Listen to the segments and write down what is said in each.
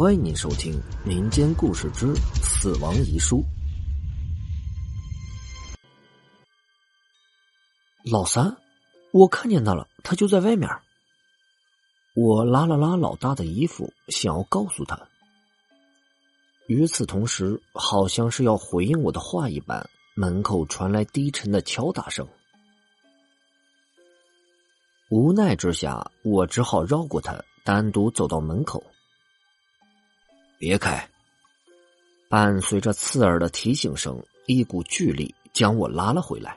欢迎您收听民间故事之死亡遗书。老三，我看见他了，他就在外面。我拉了拉老大的衣服，想要告诉他。与此同时，好像是要回应我的话一般，门口传来低沉的敲打声。无奈之下，我只好绕过他，单独走到门口。别开！伴随着刺耳的提醒声，一股巨力将我拉了回来。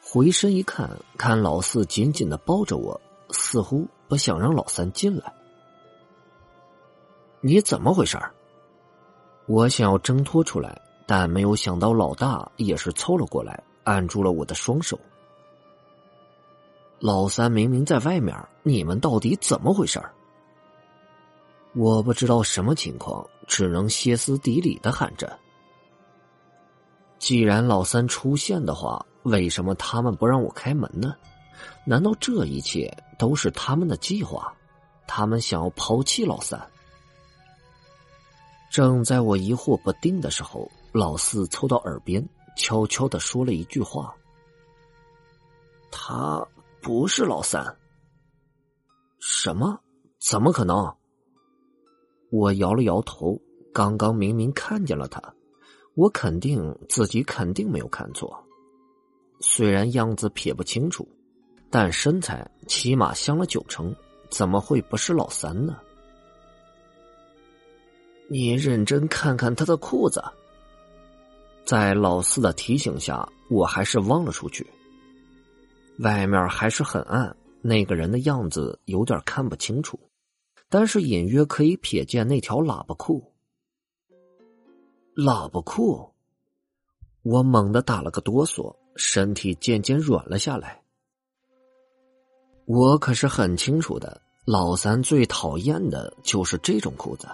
回身一看，看老四紧紧的抱着我，似乎不想让老三进来。你怎么回事？我想要挣脱出来，但没有想到老大也是凑了过来，按住了我的双手。老三明明在外面，你们到底怎么回事？我不知道什么情况，只能歇斯底里的喊着：“既然老三出现的话，为什么他们不让我开门呢？难道这一切都是他们的计划？他们想要抛弃老三？”正在我疑惑不定的时候，老四凑到耳边，悄悄的说了一句话：“他不是老三。”什么？怎么可能？我摇了摇头，刚刚明明看见了他，我肯定自己肯定没有看错。虽然样子撇不清楚，但身材起码像了九成，怎么会不是老三呢？你认真看看他的裤子。在老四的提醒下，我还是望了出去。外面还是很暗，那个人的样子有点看不清楚。但是隐约可以瞥见那条喇叭裤。喇叭裤，我猛地打了个哆嗦，身体渐渐软了下来。我可是很清楚的，老三最讨厌的就是这种裤子。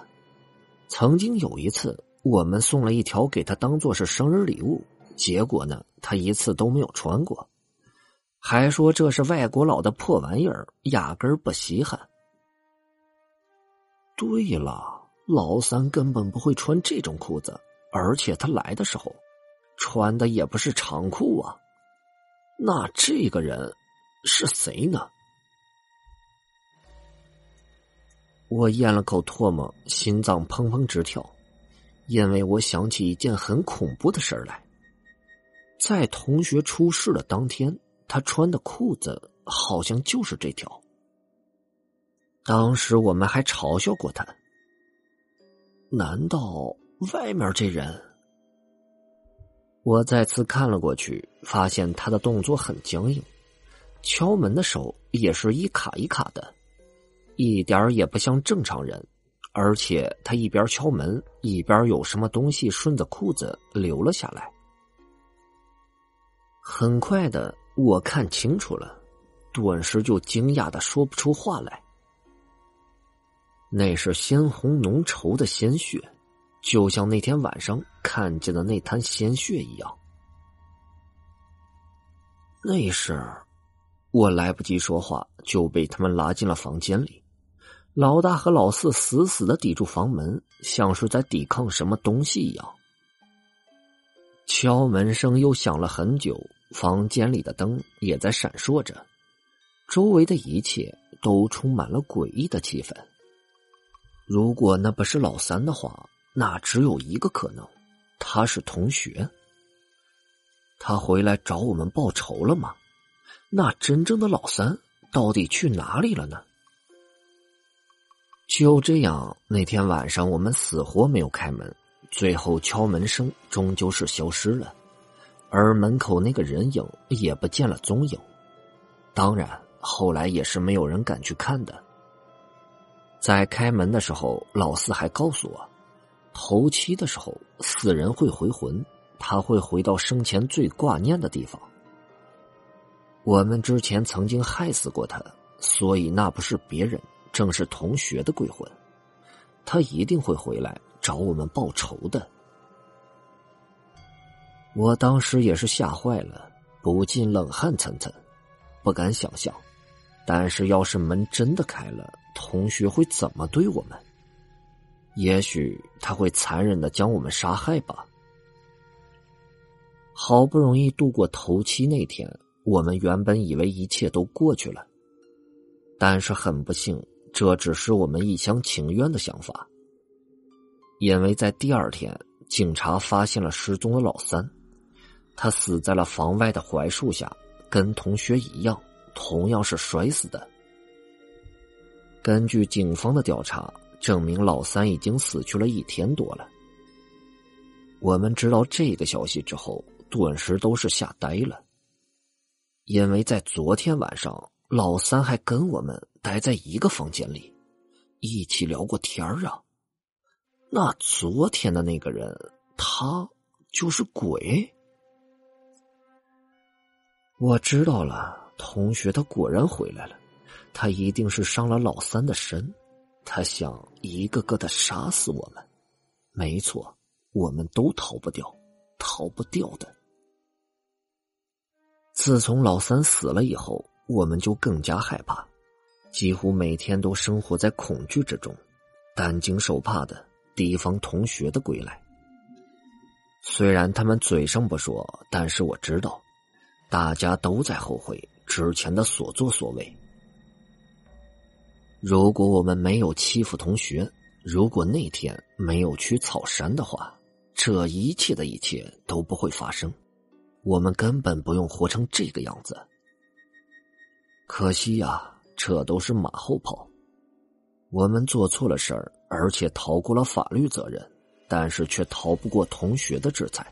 曾经有一次，我们送了一条给他当做是生日礼物，结果呢，他一次都没有穿过，还说这是外国佬的破玩意儿，压根儿不稀罕。对了，老三根本不会穿这种裤子，而且他来的时候穿的也不是长裤啊。那这个人是谁呢？我咽了口唾沫，心脏砰砰直跳，因为我想起一件很恐怖的事来。在同学出事的当天，他穿的裤子好像就是这条。当时我们还嘲笑过他。难道外面这人？我再次看了过去，发现他的动作很僵硬，敲门的手也是一卡一卡的，一点也不像正常人。而且他一边敲门，一边有什么东西顺着裤子流了下来。很快的，我看清楚了，顿时就惊讶的说不出话来。那是鲜红浓稠的鲜血，就像那天晚上看见的那滩鲜血一样。那时，我来不及说话，就被他们拉进了房间里。老大和老四死死的抵住房门，像是在抵抗什么东西一样。敲门声又响了很久，房间里的灯也在闪烁着，周围的一切都充满了诡异的气氛。如果那不是老三的话，那只有一个可能，他是同学。他回来找我们报仇了吗？那真正的老三到底去哪里了呢？就这样，那天晚上我们死活没有开门，最后敲门声终究是消失了，而门口那个人影也不见了踪影。当然，后来也是没有人敢去看的。在开门的时候，老四还告诉我，头七的时候死人会回魂，他会回到生前最挂念的地方。我们之前曾经害死过他，所以那不是别人，正是同学的鬼魂。他一定会回来找我们报仇的。我当时也是吓坏了，不禁冷汗涔涔，不敢想象。但是，要是门真的开了，同学会怎么对我们？也许他会残忍的将我们杀害吧。好不容易度过头七那天，我们原本以为一切都过去了，但是很不幸，这只是我们一厢情愿的想法。因为在第二天，警察发现了失踪的老三，他死在了房外的槐树下，跟同学一样，同样是摔死的。根据警方的调查，证明老三已经死去了一天多了。我们知道这个消息之后。顿时都是吓呆了，因为在昨天晚上，老三还跟我们待在一个房间里，一起聊过天儿啊。那昨天的那个人，他就是鬼。我知道了，同学他果然回来了，他一定是伤了老三的身，他想一个个的杀死我们。没错，我们都逃不掉，逃不掉的。自从老三死了以后，我们就更加害怕，几乎每天都生活在恐惧之中，担惊受怕的提防同学的归来。虽然他们嘴上不说，但是我知道，大家都在后悔之前的所作所为。如果我们没有欺负同学，如果那天没有去草山的话，这一切的一切都不会发生。我们根本不用活成这个样子。可惜呀，这都是马后炮。我们做错了事儿，而且逃过了法律责任，但是却逃不过同学的制裁。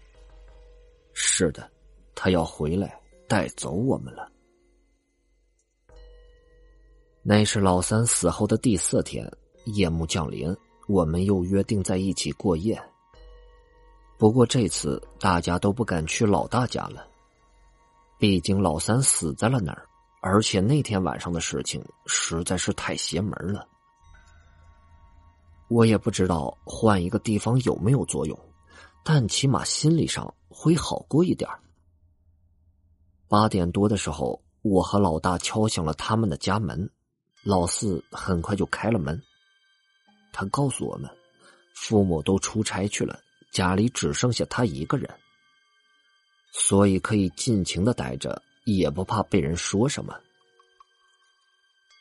是的，他要回来带走我们了。那是老三死后的第四天，夜幕降临，我们又约定在一起过夜。不过这次大家都不敢去老大家了，毕竟老三死在了那儿，而且那天晚上的事情实在是太邪门了。我也不知道换一个地方有没有作用，但起码心理上会好过一点八点多的时候，我和老大敲响了他们的家门，老四很快就开了门。他告诉我们，父母都出差去了。家里只剩下他一个人，所以可以尽情的待着，也不怕被人说什么。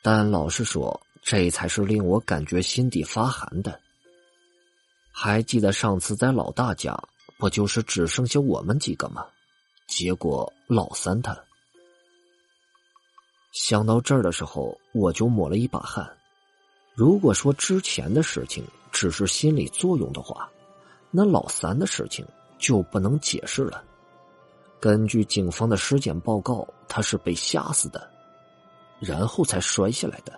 但老实说，这才是令我感觉心底发寒的。还记得上次在老大家，不就是只剩下我们几个吗？结果老三他……想到这儿的时候，我就抹了一把汗。如果说之前的事情只是心理作用的话，那老三的事情就不能解释了。根据警方的尸检报告，他是被吓死的，然后才摔下来的。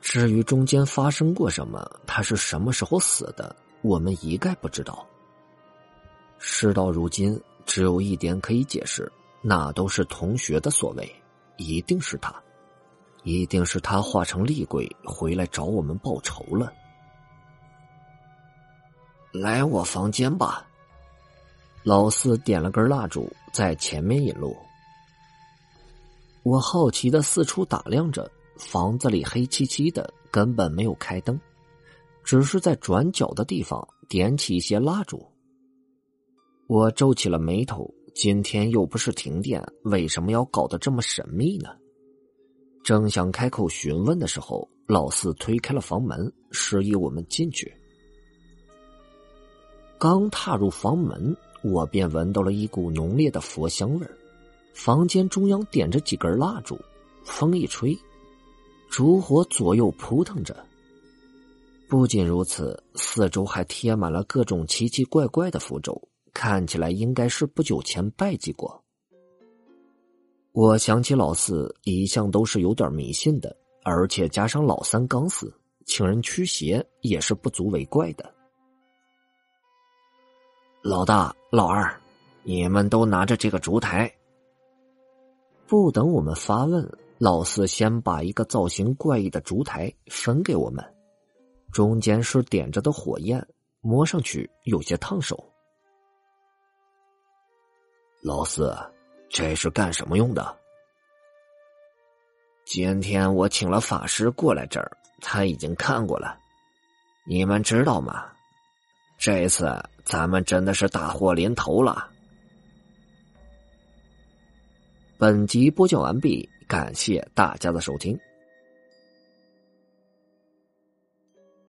至于中间发生过什么，他是什么时候死的，我们一概不知道。事到如今，只有一点可以解释，那都是同学的所为，一定是他，一定是他化成厉鬼回来找我们报仇了。来我房间吧。老四点了根蜡烛，在前面引路。我好奇的四处打量着，房子里黑漆漆的，根本没有开灯，只是在转角的地方点起一些蜡烛。我皱起了眉头，今天又不是停电，为什么要搞得这么神秘呢？正想开口询问的时候，老四推开了房门，示意我们进去。刚踏入房门，我便闻到了一股浓烈的佛香味儿。房间中央点着几根蜡烛，风一吹，烛火左右扑腾着。不仅如此，四周还贴满了各种奇奇怪怪的符咒，看起来应该是不久前拜祭过。我想起老四一向都是有点迷信的，而且加上老三刚死，请人驱邪也是不足为怪的。老大、老二，你们都拿着这个烛台。不等我们发问，老四先把一个造型怪异的烛台分给我们，中间是点着的火焰，摸上去有些烫手。老四，这是干什么用的？今天我请了法师过来这儿，他已经看过了，你们知道吗？这次咱们真的是大祸临头了。本集播讲完毕，感谢大家的收听。